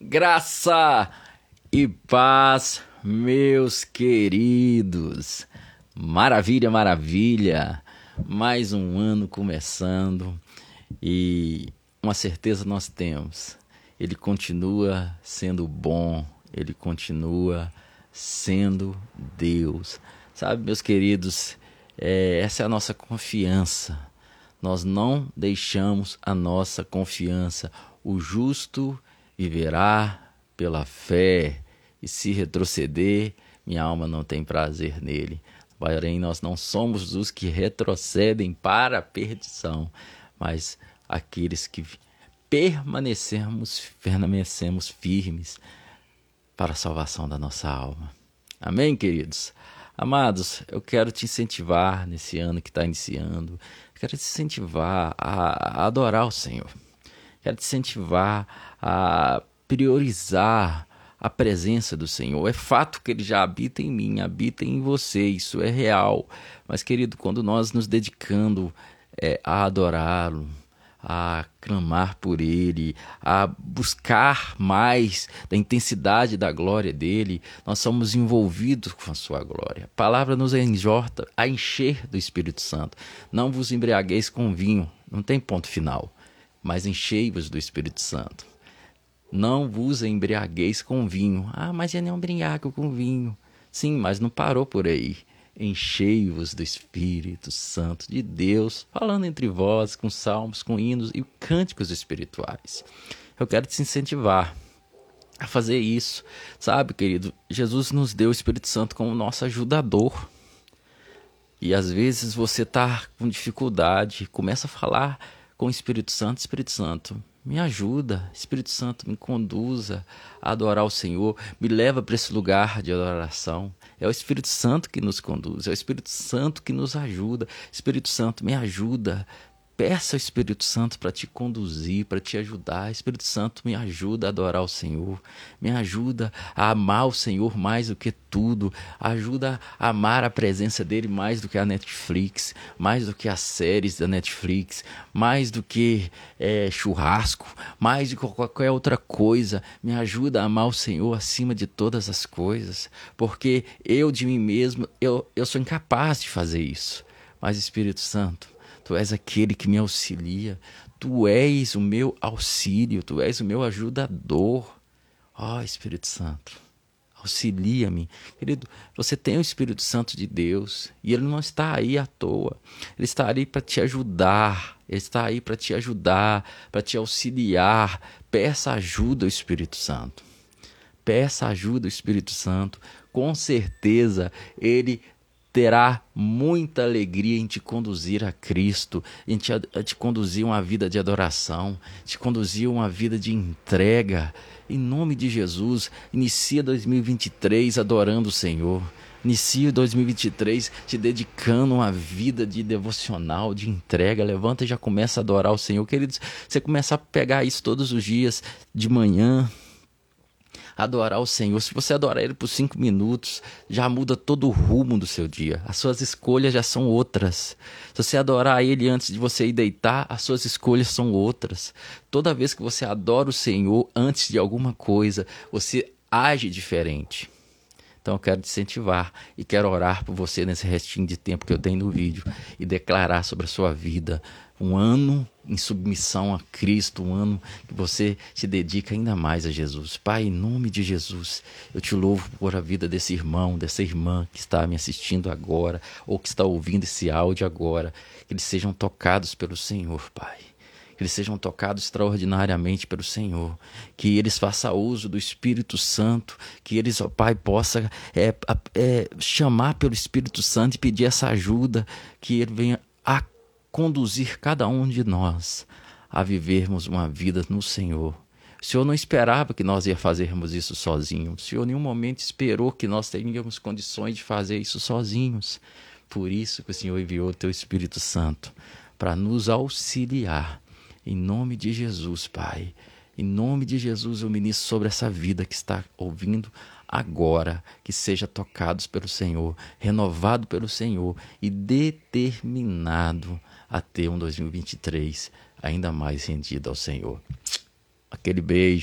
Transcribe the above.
Graça e paz, meus queridos. Maravilha, maravilha. Mais um ano começando e uma certeza nós temos. Ele continua sendo bom, ele continua sendo Deus. Sabe, meus queridos, é, essa é a nossa confiança. Nós não deixamos a nossa confiança. O justo viverá pela fé, e se retroceder, minha alma não tem prazer nele. Porém, nós não somos os que retrocedem para a perdição, mas aqueles que permanecemos, permanecemos firmes para a salvação da nossa alma. Amém, queridos? Amados, eu quero te incentivar nesse ano que está iniciando, quero te incentivar a, a adorar o Senhor. Quero te incentivar a priorizar a presença do Senhor. É fato que ele já habita em mim, habita em você, isso é real. Mas, querido, quando nós nos dedicando é, a adorá-lo, a clamar por Ele, a buscar mais da intensidade da glória dele, nós somos envolvidos com a Sua glória. A palavra nos enjorta a encher do Espírito Santo. Não vos embriagueis com vinho, não tem ponto final mas enchei-vos do Espírito Santo. Não vos embriagueis com vinho. Ah, mas eu não embriago com vinho. Sim, mas não parou por aí. Enchei-vos do Espírito Santo de Deus, falando entre vós com salmos, com hinos e cânticos espirituais. Eu quero te incentivar a fazer isso. Sabe, querido, Jesus nos deu o Espírito Santo como nosso ajudador. E às vezes você está com dificuldade, começa a falar com o Espírito Santo, Espírito Santo, me ajuda, Espírito Santo, me conduza a adorar o Senhor, me leva para esse lugar de adoração. É o Espírito Santo que nos conduz, é o Espírito Santo que nos ajuda. Espírito Santo, me ajuda, Peça ao Espírito Santo para te conduzir, para te ajudar. Espírito Santo, me ajuda a adorar o Senhor, me ajuda a amar o Senhor mais do que tudo, ajuda a amar a presença dele mais do que a Netflix, mais do que as séries da Netflix, mais do que é, churrasco, mais do que qualquer outra coisa. Me ajuda a amar o Senhor acima de todas as coisas, porque eu de mim mesmo, eu, eu sou incapaz de fazer isso. Mas Espírito Santo, Tu és aquele que me auxilia. Tu és o meu auxílio, tu és o meu ajudador. Ó oh, Espírito Santo, auxilia-me. Querido, você tem o Espírito Santo de Deus e ele não está aí à toa. Ele está aí para te ajudar. Ele está aí para te ajudar, para te auxiliar. Peça ajuda ao Espírito Santo. Peça ajuda ao Espírito Santo. Com certeza ele terá muita alegria em te conduzir a Cristo, em te, a te conduzir uma vida de adoração, te conduzir uma vida de entrega. Em nome de Jesus, inicia 2023 adorando o Senhor. Inicia 2023 te dedicando uma vida de devocional, de entrega. Levanta e já começa a adorar o Senhor. Queridos, você começa a pegar isso todos os dias, de manhã, adorar o Senhor. Se você adorar Ele por cinco minutos, já muda todo o rumo do seu dia. As suas escolhas já são outras. Se você adorar Ele antes de você ir deitar, as suas escolhas são outras. Toda vez que você adora o Senhor antes de alguma coisa, você age diferente. Então eu quero te incentivar e quero orar por você nesse restinho de tempo que eu tenho no vídeo e declarar sobre a sua vida um ano em submissão a Cristo, um ano que você se dedica ainda mais a Jesus. Pai, em nome de Jesus, eu te louvo por a vida desse irmão, dessa irmã que está me assistindo agora ou que está ouvindo esse áudio agora, que eles sejam tocados pelo Senhor, Pai que eles sejam tocados extraordinariamente pelo Senhor, que eles façam uso do Espírito Santo, que eles, ó Pai, possa é, é, chamar pelo Espírito Santo e pedir essa ajuda, que Ele venha a conduzir cada um de nós a vivermos uma vida no Senhor. O Senhor não esperava que nós ia fazermos isso sozinhos. O Senhor em nenhum momento esperou que nós teríamos condições de fazer isso sozinhos. Por isso que o Senhor enviou o teu Espírito Santo para nos auxiliar. Em nome de Jesus, Pai. Em nome de Jesus, eu ministro sobre essa vida que está ouvindo agora, que seja tocados pelo Senhor, renovado pelo Senhor e determinado a ter um 2023 ainda mais rendido ao Senhor. Aquele beijo.